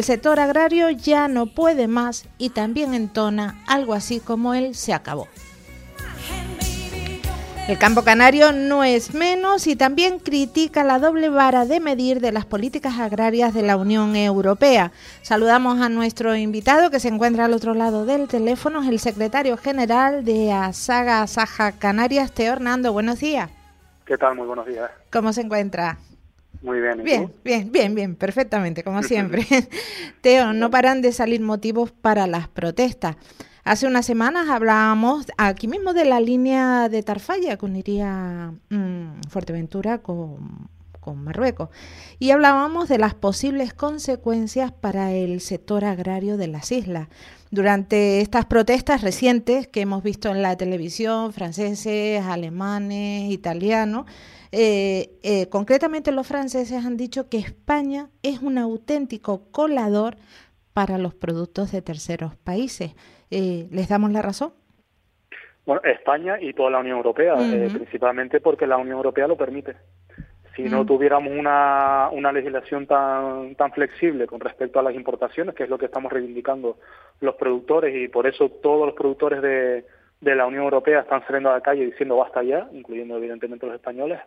El sector agrario ya no puede más y también entona algo así como él se acabó. El campo canario no es menos y también critica la doble vara de medir de las políticas agrarias de la Unión Europea. Saludamos a nuestro invitado que se encuentra al otro lado del teléfono, es el secretario general de ASAGA Saja Canarias, Teo Hernando. Buenos días. ¿Qué tal? Muy buenos días. ¿Cómo se encuentra? Muy bien. bien, bien, bien, bien, perfectamente, como siempre. Teo, no paran de salir motivos para las protestas. Hace unas semanas hablábamos aquí mismo de la línea de Tarfalla que uniría mmm, Fuerteventura con, con Marruecos y hablábamos de las posibles consecuencias para el sector agrario de las islas. Durante estas protestas recientes que hemos visto en la televisión, franceses, alemanes, italianos, eh, eh, concretamente los franceses han dicho que España es un auténtico colador para los productos de terceros países. Eh, ¿Les damos la razón? Bueno, España y toda la Unión Europea, uh -huh. principalmente porque la Unión Europea lo permite. Si no tuviéramos una, una legislación tan, tan flexible con respecto a las importaciones, que es lo que estamos reivindicando los productores, y por eso todos los productores de, de la Unión Europea están saliendo a la calle diciendo basta ya, incluyendo evidentemente los españoles,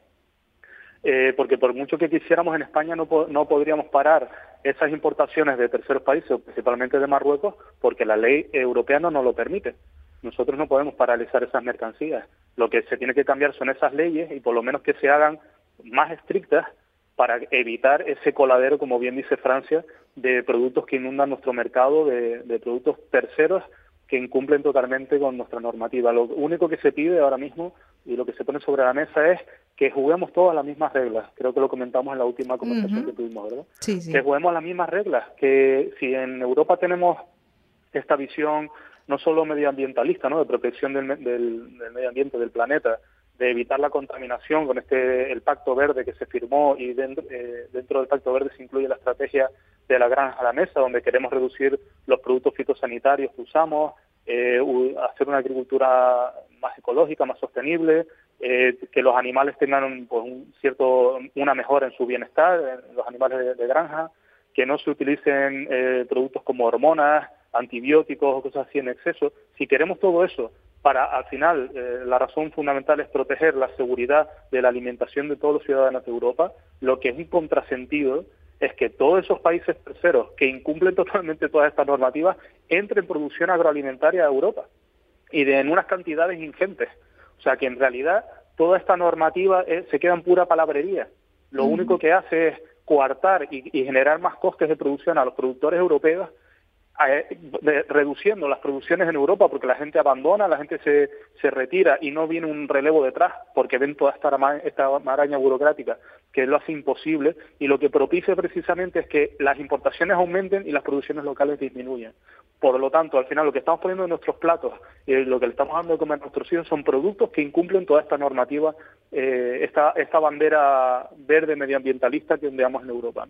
eh, porque por mucho que quisiéramos en España no, no podríamos parar esas importaciones de terceros países, principalmente de Marruecos, porque la ley europea no nos lo permite. Nosotros no podemos paralizar esas mercancías. Lo que se tiene que cambiar son esas leyes y por lo menos que se hagan más estrictas para evitar ese coladero, como bien dice Francia, de productos que inundan nuestro mercado, de, de productos terceros que incumplen totalmente con nuestra normativa. Lo único que se pide ahora mismo y lo que se pone sobre la mesa es que juguemos todas las mismas reglas. Creo que lo comentamos en la última conversación uh -huh. que tuvimos, ¿verdad? Sí, sí. Que juguemos las mismas reglas. Que si en Europa tenemos esta visión no solo medioambientalista, ¿no? De protección del, del, del medio ambiente, del planeta, de evitar la contaminación con este el Pacto Verde que se firmó y dentro, eh, dentro del Pacto Verde se incluye la estrategia de la granja a la mesa, donde queremos reducir los productos fitosanitarios que usamos, eh, hacer una agricultura más ecológica, más sostenible, eh, que los animales tengan pues, un cierto una mejora en su bienestar, en los animales de, de granja, que no se utilicen eh, productos como hormonas, antibióticos o cosas así en exceso. Si queremos todo eso para al final eh, la razón fundamental es proteger la seguridad de la alimentación de todos los ciudadanos de Europa, lo que es un contrasentido es que todos esos países terceros que incumplen totalmente todas estas normativas entren en producción agroalimentaria a Europa y de en unas cantidades ingentes. O sea que en realidad toda esta normativa es, se queda en pura palabrería. Lo único que hace es coartar y, y generar más costes de producción a los productores europeos reduciendo las producciones en Europa porque la gente abandona, la gente se, se retira y no viene un relevo detrás porque ven toda esta, esta maraña burocrática que lo hace imposible y lo que propicia precisamente es que las importaciones aumenten y las producciones locales disminuyan. Por lo tanto, al final lo que estamos poniendo en nuestros platos y lo que le estamos dando de comer a nuestros hijos son productos que incumplen toda esta normativa, eh, esta, esta bandera verde medioambientalista que ondeamos en Europa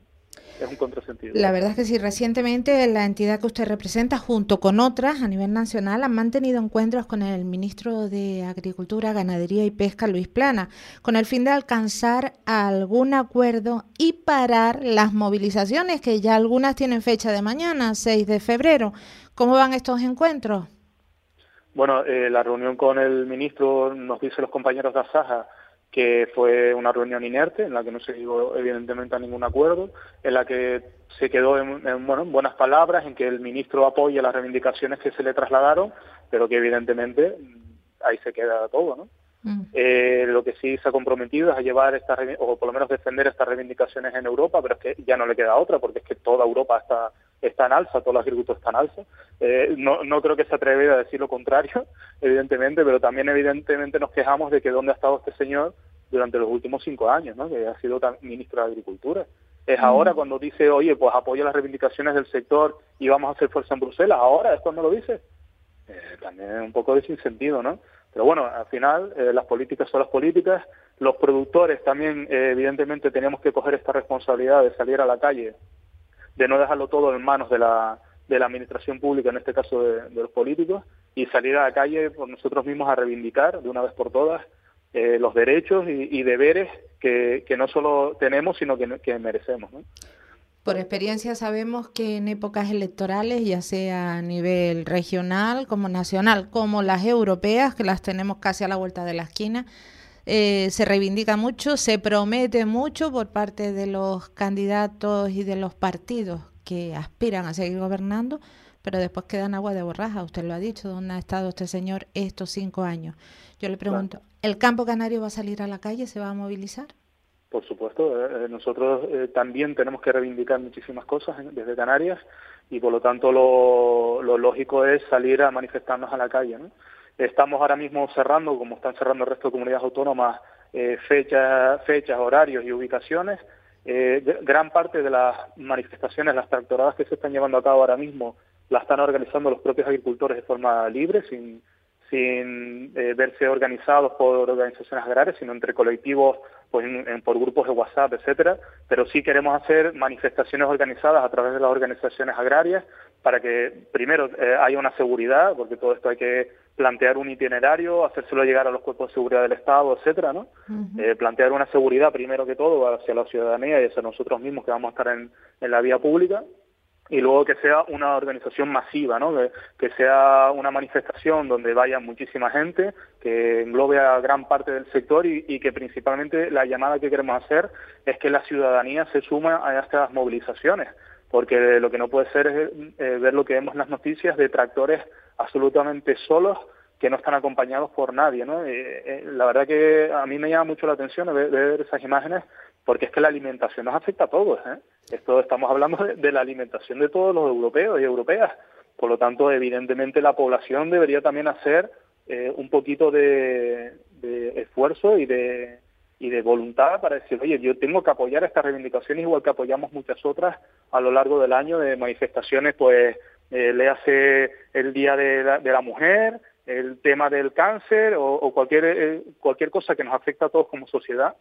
es un contrasentido. La verdad es que sí, recientemente la entidad que usted representa, junto con otras a nivel nacional, han mantenido encuentros con el ministro de Agricultura, Ganadería y Pesca, Luis Plana, con el fin de alcanzar algún acuerdo y parar las movilizaciones, que ya algunas tienen fecha de mañana, 6 de febrero. ¿Cómo van estos encuentros? Bueno, eh, la reunión con el ministro, nos dice los compañeros de Asaja, que fue una reunión inerte en la que no se llegó evidentemente a ningún acuerdo, en la que se quedó en, en, bueno, en buenas palabras, en que el ministro apoya las reivindicaciones que se le trasladaron, pero que evidentemente ahí se queda todo, ¿no? Mm. Eh, lo que sí se ha comprometido es a llevar estas, o por lo menos defender estas reivindicaciones en Europa, pero es que ya no le queda otra, porque es que toda Europa está, está en alza, todos los agricultores están en alza. Eh, no, no creo que se atreva a decir lo contrario, evidentemente, pero también evidentemente nos quejamos de que dónde ha estado este señor durante los últimos cinco años, ¿no? que ha sido ministro de Agricultura. Es mm. ahora cuando dice, oye, pues apoya las reivindicaciones del sector y vamos a hacer fuerza en Bruselas, ahora es cuando lo dice. Eh, también un poco de sinsentido, ¿no? Pero bueno, al final eh, las políticas son las políticas. Los productores también, eh, evidentemente, tenemos que coger esta responsabilidad de salir a la calle, de no dejarlo todo en manos de la, de la administración pública, en este caso de, los políticos, y salir a la calle por nosotros mismos a reivindicar de una vez por todas eh, los derechos y, y deberes que, no solo tenemos, sino que, merecemos. Por experiencia sabemos que en épocas electorales, ya sea a nivel regional como nacional, como las europeas, que las tenemos casi a la vuelta de la esquina, eh, se reivindica mucho, se promete mucho por parte de los candidatos y de los partidos que aspiran a seguir gobernando, pero después quedan agua de borraja. Usted lo ha dicho, ¿dónde ha estado este señor estos cinco años? Yo le pregunto, ¿el campo canario va a salir a la calle? ¿Se va a movilizar? Por supuesto, eh, eh, nosotros eh, también tenemos que reivindicar muchísimas cosas desde Canarias y por lo tanto lo, lógico es salir a manifestarnos a la calle. Estamos ahora mismo cerrando, como están cerrando el resto de comunidades autónomas, fechas, fechas, horarios y ubicaciones. gran parte de las manifestaciones, las tractoradas que se están llevando a cabo ahora mismo, las están organizando los propios agricultores de forma libre, sin, sin verse organizados por organizaciones agrarias, sino entre colectivos pues por grupos de WhatsApp, etcétera, pero sí queremos hacer manifestaciones organizadas a través de las organizaciones agrarias para que primero eh, haya una seguridad, porque todo esto hay que plantear un itinerario, hacérselo llegar a los cuerpos de seguridad del Estado, etcétera, ¿no? Eh, plantear una seguridad primero que todo hacia la ciudadanía y hacia nosotros mismos que vamos a estar en, en la vía pública y luego que sea una organización masiva, ¿no? Que, sea una manifestación donde vaya muchísima gente, que englobe a gran parte del sector y, que principalmente la llamada que queremos hacer es que la ciudadanía se suma a estas movilizaciones, porque lo que no puede ser es eh, ver lo que vemos en las noticias de tractores absolutamente solos que no están acompañados por nadie, ¿no? Eh, eh, la verdad que a mí me llama mucho la atención ver esas imágenes porque es que la alimentación nos afecta a todos. ¿eh? Esto estamos hablando de, la alimentación de todos los europeos y europeas. Por lo tanto, evidentemente la población debería también hacer eh, un poquito de, esfuerzo y de, y de voluntad para decir, oye, yo tengo que apoyar estas reivindicaciones igual que apoyamos muchas otras a lo largo del año de manifestaciones, pues eh, le hace el Día de la, Mujer, el tema del cáncer o, o cualquier, eh, cualquier cosa que nos afecta a todos como sociedad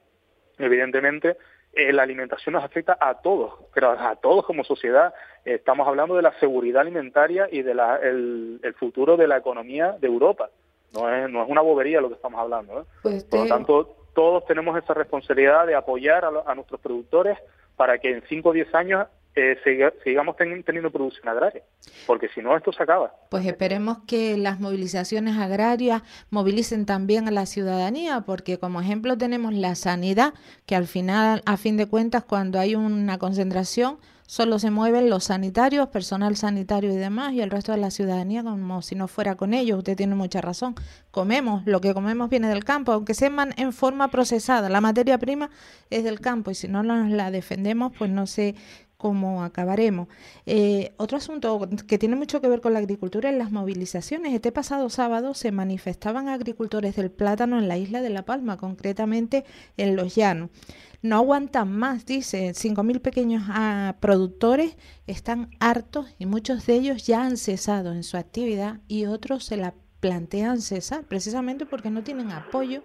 evidentemente eh, la alimentación nos afecta a todos, pero a todos como sociedad. estamos hablando de la seguridad alimentaria y del el futuro de la economía de Europa. No es, no es una bobería lo que estamos hablando. ¿eh? Pues Por lo tanto, todos tenemos esa responsabilidad de apoyar a, a nuestros productores para que en 5 o 10 años eh, sigamos teniendo producción agraria, porque si no esto se acaba. Pues esperemos que las movilizaciones agrarias movilicen también a la ciudadanía, porque como ejemplo tenemos la sanidad, que al final, a fin de cuentas, cuando hay una concentración, solo se mueven los sanitarios, personal sanitario y demás, y el resto de la ciudadanía como si no fuera con ellos. Usted tiene mucha razón. Comemos, lo que comemos viene del campo, aunque sea en forma procesada. La materia prima es del campo y si no nos la defendemos, pues no sé cómo acabaremos. Eh, otro asunto que tiene mucho que ver con la agricultura es las movilizaciones. Este pasado sábado se manifestaban agricultores del plátano en la isla de La Palma, concretamente en Los Llanos. No aguantan más, dice, 5.000 pequeños ah, productores están hartos y muchos de ellos ya han cesado en su actividad y otros se la plantean cesar precisamente porque no tienen apoyo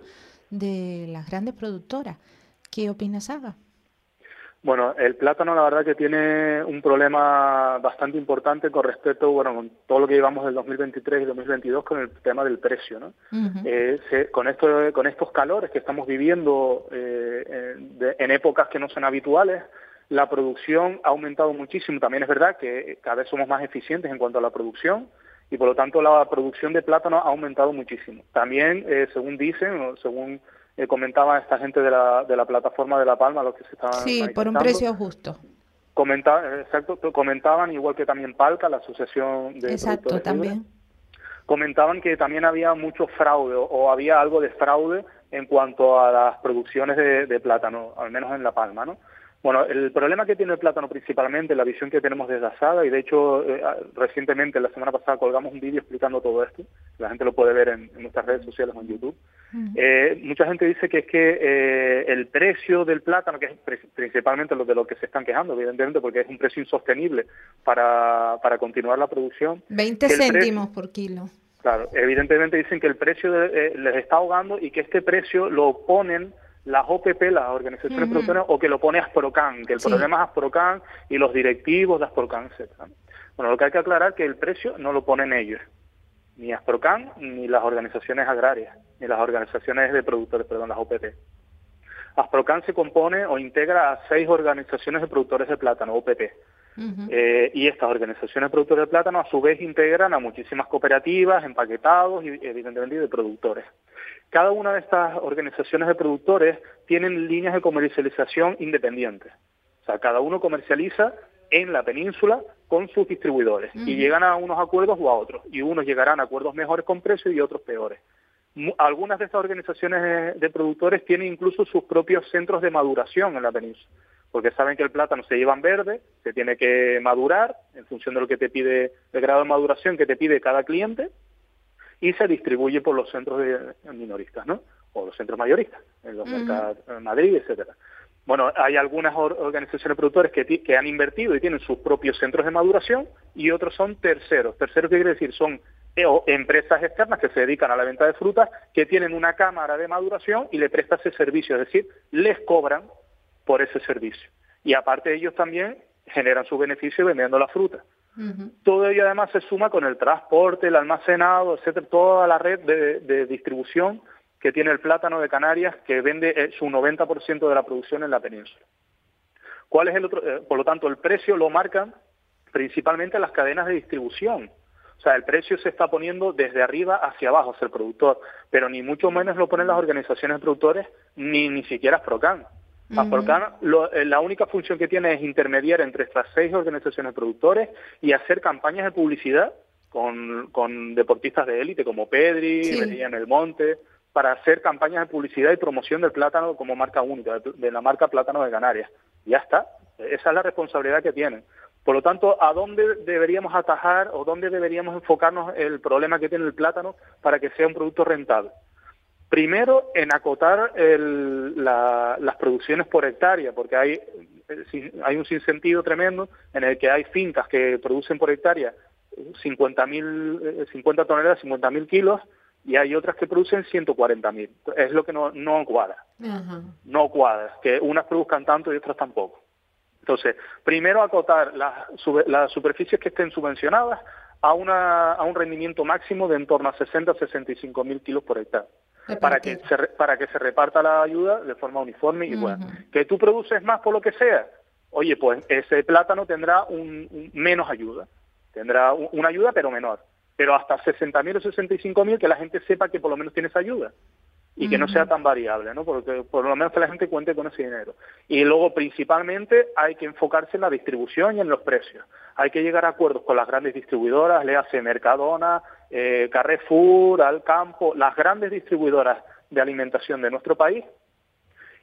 de las grandes productoras. ¿Qué opinas, Aga? Bueno, el plátano la verdad que tiene un problema bastante importante con respecto, bueno, con todo lo que llevamos del 2023 y 2022 con el tema del precio, ¿no? Eh, con esto, con estos calores que estamos viviendo eh, en épocas que no son habituales, la producción ha aumentado muchísimo. También es verdad que cada vez somos más eficientes en cuanto a la producción y por lo tanto la producción de plátano ha aumentado muchísimo. También, eh, según dicen, según eh, comentaba esta gente de la, de la plataforma de La Palma, los que se estaban Sí, por un precio justo. Comenta, exacto, comentaban, igual que también Palca, la asociación de... Exacto, también. comentaban que también había mucho fraude o, había algo de fraude en cuanto a las producciones de, de plátano, al menos en La Palma, ¿no? Bueno, el problema que tiene el plátano principalmente, la visión que tenemos desde Asada, y de hecho eh, recientemente, la semana pasada, colgamos un vídeo explicando todo esto, la gente lo puede ver en, nuestras redes sociales o en YouTube. Eh, mucha gente dice que es que eh, el precio del plátano, que es principalmente lo de lo que se están quejando, evidentemente, porque es un precio insostenible para, para continuar la producción. 20 céntimos por kilo. Claro, evidentemente dicen que el precio les está ahogando y que este precio lo ponen las OPP, las organizaciones productoras, o que lo pone Asprocan, que el problema es Asprocan y los directivos de Asprocan, etc. Bueno, lo que hay que aclarar es que el precio no lo ponen ellos, ni Asprocan, ni las organizaciones agrarias, ni las organizaciones de productores, perdón, las OPP. Asprocan se compone o integra a seis organizaciones de productores de plátano, OPP. Eh, y estas organizaciones de productores de plátano a su vez integran a muchísimas cooperativas, empaquetados y evidentemente de productores. Cada una de estas organizaciones de productores tienen líneas de comercialización independientes. O sea, cada uno comercializa en la península con sus distribuidores y llegan a unos acuerdos o a otros. Y unos llegarán a acuerdos mejores con precios y otros peores. Algunas de estas organizaciones de productores tienen incluso sus propios centros de maduración en la península porque saben que el plátano se lleva en verde, se tiene que madurar en función de lo que te pide, el grado de maduración que te pide cada cliente, y se distribuye por los centros de minoristas, ¿no? O los centros mayoristas, en los mercados en Madrid, etcétera. Bueno, hay algunas organizaciones productores que, que han invertido y tienen sus propios centros de maduración y otros son terceros. Terceros, ¿qué quiere decir? Son eh, empresas externas que se dedican a la venta de frutas, que tienen una cámara de maduración y le prestan ese servicio, es decir, les cobran por ese servicio. Y aparte ellos también generan su beneficio vendiendo la fruta. Todo ello además se suma con el transporte, el almacenado, etcétera, toda la red de, distribución que tiene el plátano de Canarias, que vende eh, su 90% de la producción en la península. ¿Cuál es el otro? Eh, por lo tanto, el precio lo marcan principalmente las cadenas de distribución. O sea, el precio se está poniendo desde arriba hacia abajo hacia el productor, pero ni mucho menos lo ponen las organizaciones de productores, ni ni siquiera Procan. Eh, la única función que tiene es intermediar entre estas seis organizaciones productores y hacer campañas de publicidad con, deportistas de élite como Pedri, sí. en el Monte, para hacer campañas de publicidad y promoción del plátano como marca única, de la marca Plátano de Canarias. Ya está, esa es la responsabilidad que tienen. Por lo tanto, ¿a dónde deberíamos atajar o dónde deberíamos enfocarnos el problema que tiene el plátano para que sea un producto rentable? Primero, en acotar las producciones por hectárea, porque hay, hay un sinsentido tremendo en el que hay fincas que producen por hectárea 50, 50 toneladas, 50 mil kilos, y hay otras que producen 140 mil. Es lo que no, no cuadra. No cuadra, que unas produzcan tanto y otras tampoco. Entonces, primero acotar las, las superficies que estén subvencionadas a, una, a un rendimiento máximo de en torno a 60 65 mil kilos por hectárea para que, se, para que se reparta la ayuda de forma uniforme y buena. Que tú produces más por lo que sea, oye, pues ese plátano tendrá un, menos ayuda, tendrá una ayuda pero menor, pero hasta 60.000 o 65.000 que la gente sepa que por lo menos tiene esa ayuda y que no sea tan variable, ¿no? Porque por lo menos que la gente cuente con ese dinero. Y luego, principalmente, hay que enfocarse en la distribución y en los precios. Hay que llegar a acuerdos con las grandes distribuidoras, le hace Mercadona, eh, Carrefour, Alcampo, las grandes distribuidoras de alimentación de nuestro país.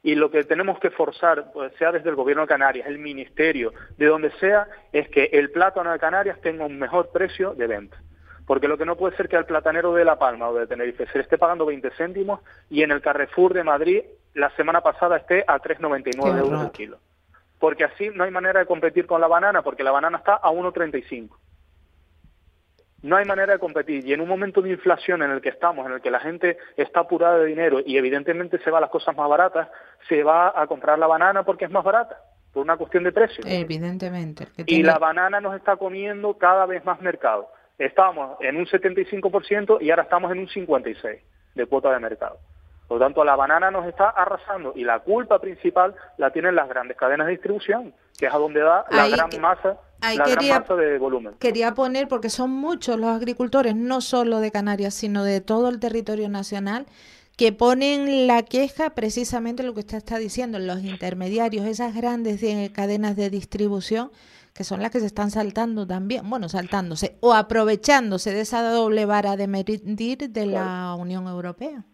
Y lo que tenemos que forzar, pues, sea desde el gobierno de Canarias, el ministerio, de donde sea, es que el plátano de Canarias tenga un mejor precio de venta porque lo que no puede ser que al platanero de La Palma o de Tenerife se le esté pagando 20 céntimos y en el Carrefour de Madrid la semana pasada esté a 3,99 euros el kilo. Porque así no hay manera de competir con la banana, porque la banana está a 1,35. No hay manera de competir. Y en un momento de inflación en el que estamos, en el que la gente está apurada de dinero y evidentemente se va a las cosas más baratas, se va a comprar la banana porque es más barata, por una cuestión de precio. Evidentemente. Y la banana nos está comiendo cada vez más mercado estábamos en un 75% y ahora estamos en un 56% de cuota de mercado. Por lo tanto, la banana nos está arrasando y la culpa principal la tienen las grandes cadenas de distribución, que es a donde da la gran masa la gran masa de volumen. Quería poner, porque son muchos los agricultores, no solo de Canarias, sino de todo el territorio nacional, que ponen la queja precisamente lo que usted está diciendo, los intermediarios, esas grandes cadenas de distribución que son las que se están saltando también, bueno, saltándose o aprovechándose de esa doble vara de medir de la Unión Europea?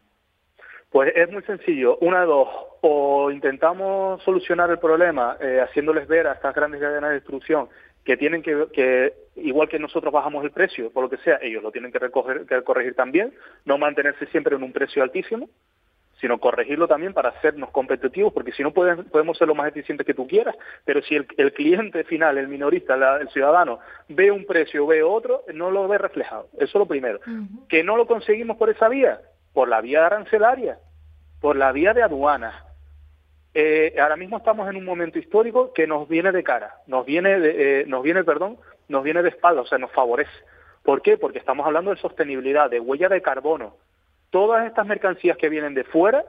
Pues es muy sencillo, una de dos, o intentamos solucionar el problema eh, haciéndoles ver a estas grandes cadenas de distribución que tienen que, que, igual que nosotros bajamos el precio, por lo que sea, ellos lo tienen que, recoger, que corregir también, no mantenerse siempre en un precio altísimo, sino corregirlo también para hacernos competitivos, porque si no podemos ser lo más eficientes que tú quieras, pero si el, cliente final, el minorista, el ciudadano, ve un precio, ve otro, no lo ve reflejado. Eso es lo primero. Que no lo conseguimos por esa vía, por la vía arancelaria, por la vía de aduanas. Eh, ahora mismo estamos en un momento histórico que nos viene de cara, nos viene, de, eh, nos viene, perdón, nos viene de espalda, o sea, nos favorece. ¿Por qué? Porque estamos hablando de sostenibilidad, de huella de carbono, todas estas mercancías que vienen de fuera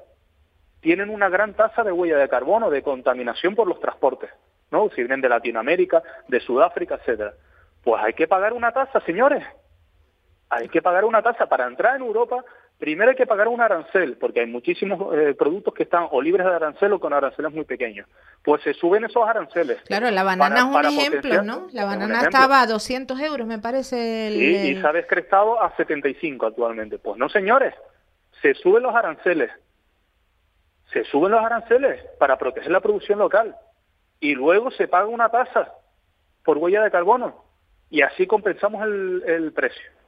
tienen una gran tasa de huella de carbono, de contaminación por los transportes, ¿no? Si vienen de Latinoamérica, de Sudáfrica, etcétera. Pues hay que pagar una tasa, señores. Hay que pagar una tasa para entrar en Europa. Primero hay que pagar un arancel, porque hay muchísimos eh, productos que están o libres de arancel o con aranceles muy pequeños. Pues se suben esos aranceles. Claro, la banana es un ejemplo, ¿no? La banana estaba a 200 euros, me parece. El, sí, y se ha descrestado a 75 actualmente. Pues no, señores, se suben los aranceles. Se suben los aranceles para proteger la producción local. Y luego se paga una tasa por huella de carbono. Y así compensamos el, el precio.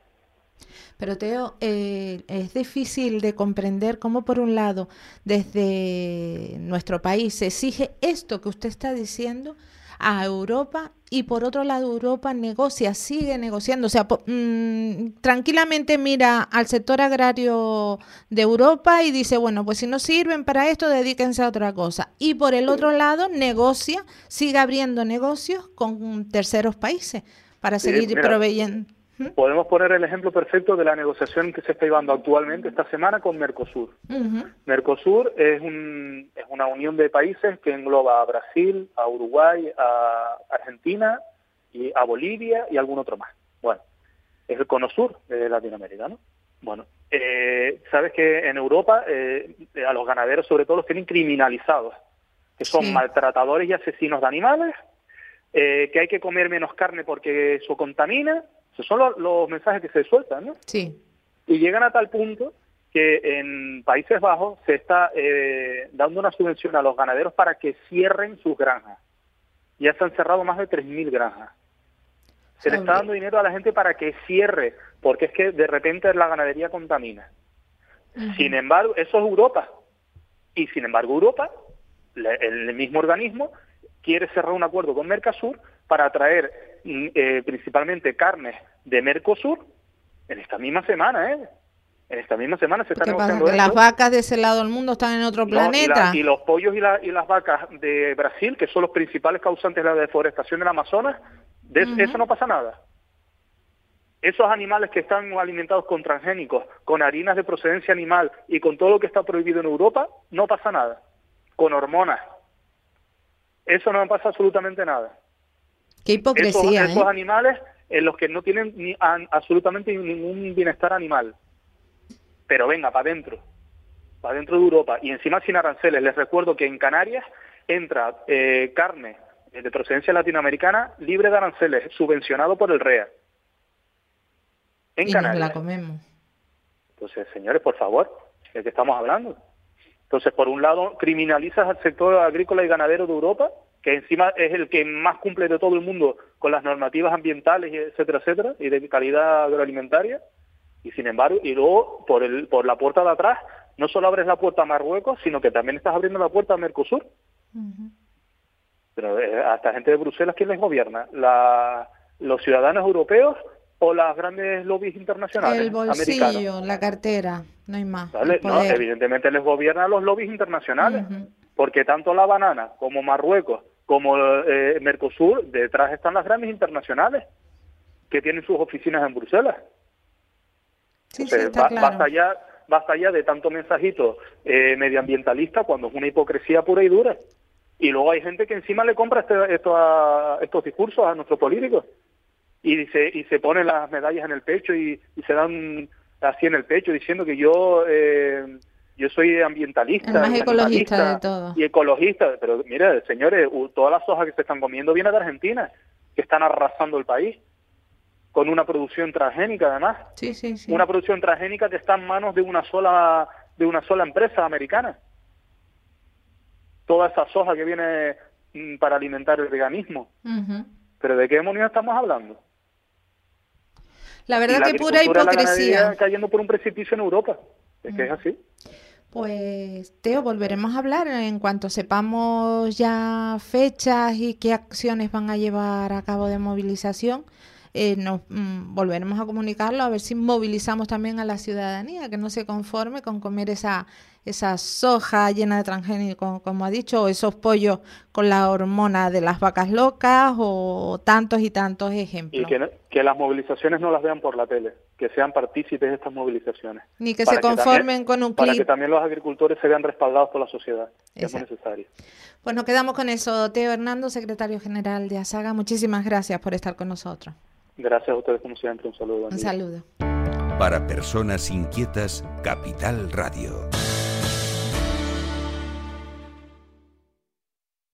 Pero Teo, eh, es difícil de comprender cómo por un lado desde nuestro país se exige esto que usted está diciendo a Europa y por otro lado Europa negocia, sigue negociando, o sea, mm, tranquilamente mira al sector agrario de Europa y dice, bueno, pues si no sirven para esto, dedíquense a otra cosa. Y por el otro lado negocia, sigue abriendo negocios con terceros países para seguir proveyendo. Podemos poner el ejemplo perfecto de la negociación que se está llevando actualmente esta semana con Mercosur. Mercosur es, un, es una unión de países que engloba a Brasil, a Uruguay, a Argentina, y a Bolivia y algún otro más. Bueno, es el cono sur de Latinoamérica, ¿no? Bueno, eh, sabes que en Europa eh, a los ganaderos sobre todo los tienen criminalizados, que son maltratadores y asesinos de animales, eh, que hay que comer menos carne porque eso contamina, son los, mensajes que se sueltan, ¿no? Sí. Y llegan a tal punto que en Países Bajos se está eh, dando una subvención a los ganaderos para que cierren sus granjas. Ya se han cerrado más de 3.000 granjas. Se le está dando dinero a la gente para que cierre, porque es que de repente la ganadería contamina. Sin embargo, eso es Europa. Y sin embargo, Europa, el mismo organismo, quiere cerrar un acuerdo con Mercosur para traer eh, principalmente carnes de Mercosur en esta misma semana, ¿eh? En esta misma semana se están negociando pasa? las vacas de ese lado del mundo están en otro planeta. Y, los pollos y, y, las vacas de Brasil, que son los principales causantes de la deforestación del Amazonas, de eso no pasa nada. Esos animales que están alimentados con transgénicos, con harinas de procedencia animal y con todo lo que está prohibido en Europa, no pasa nada. Con hormonas, eso no pasa absolutamente nada. Qué hipocresía. Esos, esos ¿eh? animales en los que no tienen ni, absolutamente ningún bienestar animal. Pero venga, para adentro, para dentro de Europa. Y encima sin aranceles. Les recuerdo que en Canarias entra eh, carne de procedencia latinoamericana libre de aranceles, subvencionado por el REA. En y Canarias. la comemos. Entonces, señores, por favor, ¿de qué estamos hablando? Entonces, por un lado, criminalizas al sector agrícola y ganadero de Europa, que encima es el que más cumple de todo el mundo con las normativas ambientales, etcétera, etcétera, y de calidad agroalimentaria, y sin embargo, y luego por, el, por la puerta de atrás, no solo abres la puerta a Marruecos, sino que también estás abriendo la puerta a Mercosur. Pero eh, a esta gente de Bruselas, ¿quién les gobierna? La, ¿Los ciudadanos europeos o las grandes lobbies internacionales. El bolsillo, la cartera, no hay más. evidentemente les gobiernan los lobbies internacionales, porque tanto la banana como Marruecos como eh, Mercosur, detrás están las grandes internacionales que tienen sus oficinas en Bruselas. Sí, sí, está claro. basta, ya, basta ya de tanto mensajito eh, medioambientalista cuando es una hipocresía pura y dura. Y luego hay gente que encima le compra este, estos discursos a nuestros políticos y se, y se ponen las medallas en el pecho y, se dan así en el pecho diciendo que yo eh, yo soy ambientalista, y ecologista de todo. y ecologista, pero mire, señores, todas las hojas que se están comiendo vienen de Argentina, que están arrasando el país con una producción transgénica además. Sí, sí, sí. Una producción transgénica que está en manos de una sola de una sola empresa americana. Toda esa soja que viene mm, para alimentar el veganismo. Pero ¿de qué demonios estamos hablando? La verdad que pura hipocresía. cayendo por un precipicio en Europa. Es que es así. Pues, Teo, volveremos a hablar en cuanto sepamos ya fechas y qué acciones van a llevar a cabo de movilización. Eh, nos mm, volveremos a comunicarlo a ver si movilizamos también a la ciudadanía que no se conforme con comer esa esa soja llena de transgénicos, como ha dicho, o esos pollos con la hormona de las vacas locas, o tantos y tantos ejemplos. Y que, que las movilizaciones no las vean por la tele, que sean partícipes de estas movilizaciones. Ni que se conformen con un clip. Para que también los agricultores se vean respaldados por la sociedad, que es muy necesario. Pues nos quedamos con eso. Teo Hernando, secretario general de ASAGA, muchísimas gracias por estar con nosotros. Gracias a ustedes como siempre. Un saludo. Un saludo. Para personas inquietas, Capital Radio.